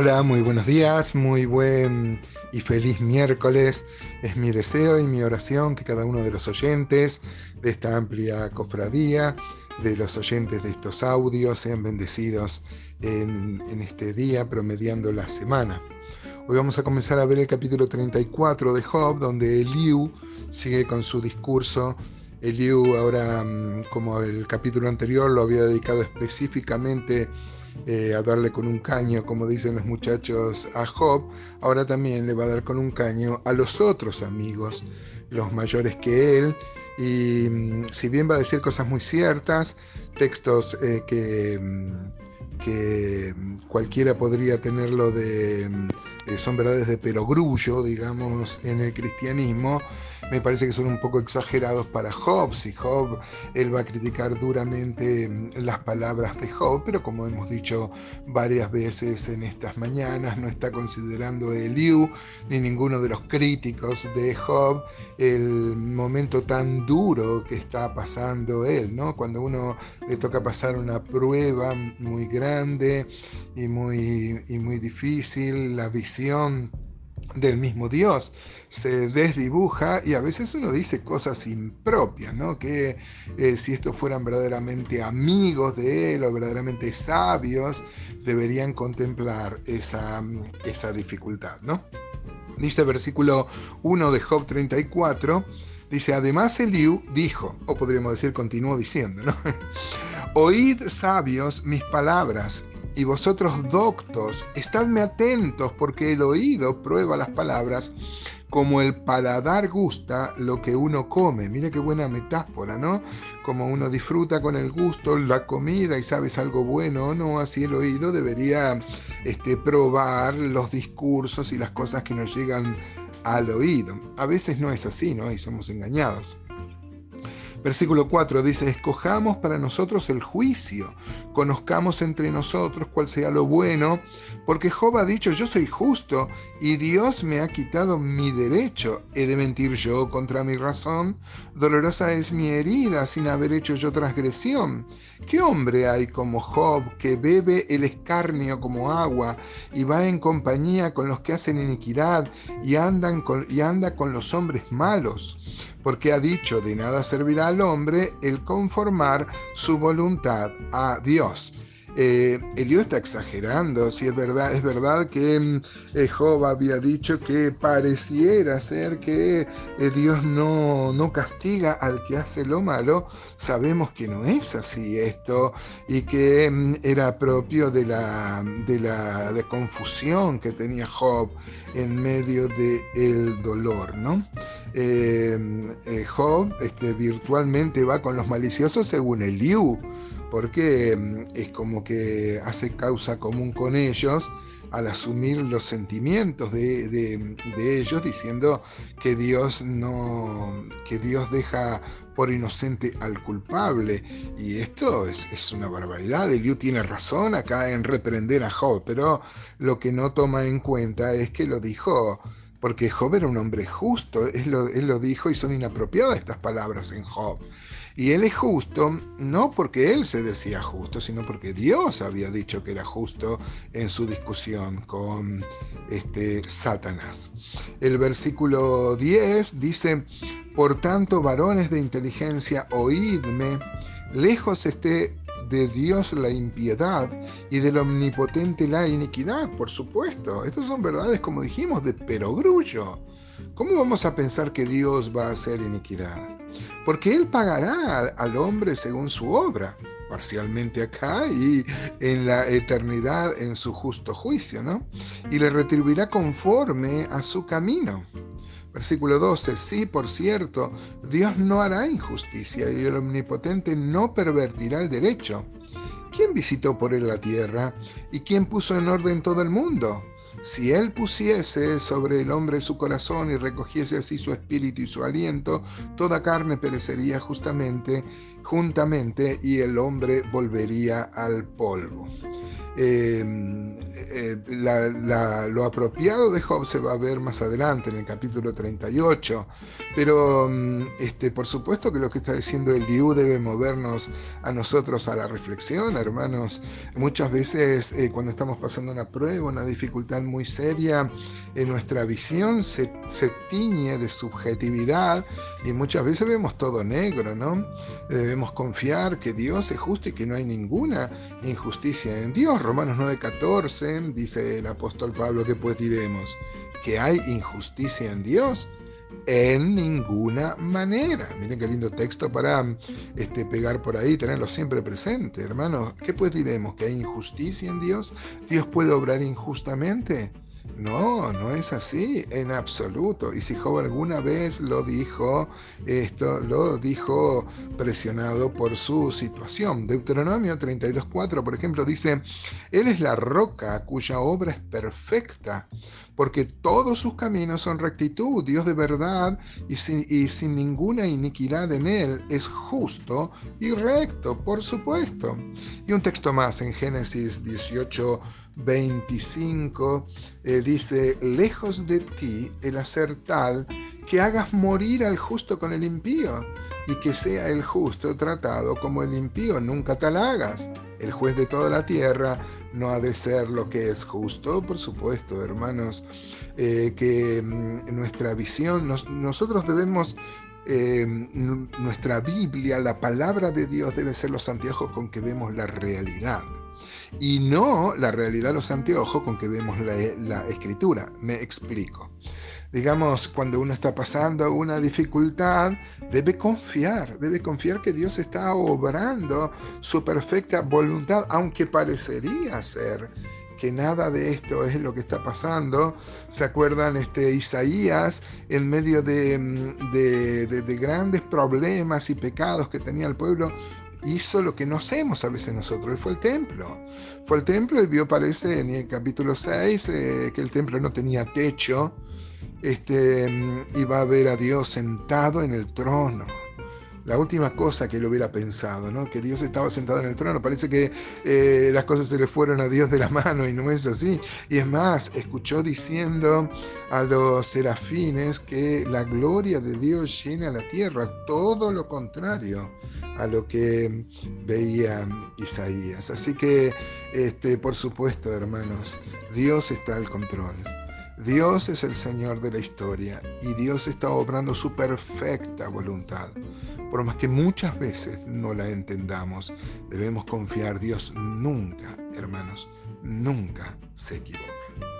Hola, muy buenos días, muy buen y feliz miércoles. Es mi deseo y mi oración que cada uno de los oyentes de esta amplia cofradía, de los oyentes de estos audios, sean bendecidos en, este día, promediando la semana. Hoy vamos a comenzar a ver el capítulo 34 de Job, donde Eliu sigue con su discurso. Eliu ahora, mm, como el capítulo anterior, lo había dedicado específicamente eh, a darle con un caño, como dicen los muchachos, a Job, ahora también le va a dar con un caño a los otros amigos, los mayores que él. Y mm, si bien va a decir cosas muy ciertas, textos eh, que, mm, que cualquiera podría tenerlo de, eh, son verdades de perogrullo, digamos, en el cristianismo, me parece que son un poco exagerados para Job. Si Job, él va a criticar duramente mm, las palabras de Job, pero como hemos dicho varias veces en estas mañanas, no está considerando Eliú ni ninguno de los críticos de Job el momento tan duro que está pasando él, ¿no? Cuando uno le toca pasar una prueba muy grande y muy, y muy difícil, la visión del mismo Dios se desdibuja y a veces uno dice cosas impropias, ¿no? Que eh, si estos fueran verdaderamente amigos de él o verdaderamente sabios, deberían contemplar esa, esa dificultad, ¿no? Dice versículo 1 de Job 34, dice, además Eliú dijo, o podríamos decir, continuó diciendo, ¿no? Oíd sabios mis palabras y vosotros doctos, estadme atentos porque el oído prueba las palabras como el paladar gusta lo que uno come. Mira qué buena metáfora, ¿no? Como uno disfruta con el gusto la comida y sabes algo bueno o no, así el oído debería este, probar los discursos y las cosas que nos llegan al oído. A veces no es así, ¿no? Y somos engañados. Versículo 4 dice, escojamos para nosotros el juicio, conozcamos entre nosotros cuál sea lo bueno, porque Job ha dicho, yo soy justo y Dios me ha quitado mi derecho. ¿He de mentir yo contra mi razón? Dolorosa es mi herida sin haber hecho yo transgresión. ¿Qué hombre hay como Job que bebe el escarnio como agua y va en compañía con los que hacen iniquidad y, y anda con los hombres malos? Porque ha dicho, de nada servirá al hombre el conformar su voluntad a Dios. Eh, Elio está exagerando, si es verdad, es verdad que mm, eh, Job había dicho que pareciera ser que eh, Dios no, no, castiga al que hace lo malo, sabemos que no es así esto y que mm, era propio de la, de la de confusión que tenía Job en medio del el dolor, ¿no? Job este, virtualmente va con los maliciosos según Eliú porque mm, es como que hace causa común con ellos al asumir los sentimientos de, ellos, diciendo que Dios no, que Dios deja por inocente al culpable. Y esto es, una barbaridad. Eliú tiene razón acá en reprender a Job, pero lo que no toma en cuenta es que lo dijo porque Job era un hombre justo, él lo, él lo dijo y son inapropiadas estas palabras en Job. Y él es justo no porque él se decía justo, sino porque Dios había dicho que era justo en su discusión con este, Satanás. El versículo 10 dice, por tanto, varones de inteligencia, oídme, lejos esté de Dios la impiedad y del omnipotente la iniquidad, por supuesto. Estas son verdades, como dijimos, de perogrullo. ¿Cómo vamos a pensar que Dios va a hacer iniquidad? Porque Él pagará al hombre según su obra, parcialmente acá y en la eternidad en su justo juicio, ¿no? Y le retribuirá conforme a su camino. Versículo 12, sí, por cierto, Dios no hará injusticia y el omnipotente no pervertirá el derecho. ¿Quién visitó por él la tierra? ¿Y quién puso en orden todo el mundo? Si él pusiese sobre el hombre su corazón y recogiese así su espíritu y su aliento, toda carne perecería justamente, juntamente y el hombre volvería al polvo. Em, eh, lo apropiado de Job se va a ver más adelante en el capítulo 38, pero mm, este, por supuesto que lo que está diciendo el Liu debe movernos a nosotros a la reflexión, hermanos. Muchas veces eh, cuando estamos pasando una prueba, una dificultad muy seria, en nuestra visión se, se tiñe de subjetividad y muchas veces vemos todo negro, ¿no? Confiar que Dios es justo y que no hay ninguna injusticia en Dios. Romanos 9:14 dice el apóstol Pablo que pues diremos que hay injusticia en Dios. En ninguna manera. Miren qué lindo texto para este, pegar por ahí, tenerlo siempre presente, hermanos. ¿Qué pues diremos? ¿Que hay injusticia en Dios? ¿Dios puede obrar injustamente? No, no es así en absoluto. Y si Job alguna vez lo dijo, esto lo dijo presionado por su situación. Deuteronomio 32.4, por ejemplo, dice, Él es la roca cuya obra es perfecta, porque todos sus caminos son rectitud, Dios de verdad, y sin, ninguna iniquidad en Él, es justo y recto, por supuesto. Y un texto más en Génesis 18. 25 eh, dice, lejos de ti el hacer tal que hagas morir al justo con el impío y que sea el justo tratado como el impío, nunca tal hagas. El juez de toda la tierra no ha de ser lo que es justo, por supuesto, hermanos, eh, que mm, nuestra visión, nosotros debemos eh, nuestra Biblia, la palabra de Dios debe ser los anteojos con que vemos la realidad y no la realidad los anteojos con que vemos la, escritura. Me explico. Digamos, cuando uno está pasando una dificultad, debe confiar, debe confiar que Dios está obrando su perfecta voluntad, aunque parecería ser que nada de esto es lo que está pasando. ¿Se acuerdan? Este, Isaías, en medio de, de grandes problemas y pecados que tenía el pueblo, hizo lo que no hacemos a veces nosotros, él fue el templo. Fue el templo y vio, parece, en el capítulo 6, eh, que el templo no tenía techo, este, iba a ver a Dios sentado en el trono la última cosa que él hubiera pensado, ¿no? que Dios estaba sentado en el trono. Parece que eh, las cosas se le fueron a Dios de la mano y no es así. Y es más, escuchó diciendo a los serafines que la gloria de Dios llena la tierra, todo lo contrario a lo que veía Isaías. Así que, este, por supuesto, hermanos, Dios está al control. Dios es el Señor de la historia y Dios está obrando su perfecta voluntad. Por más que muchas veces no la entendamos, debemos confiar. Dios nunca, hermanos, nunca se equivoca.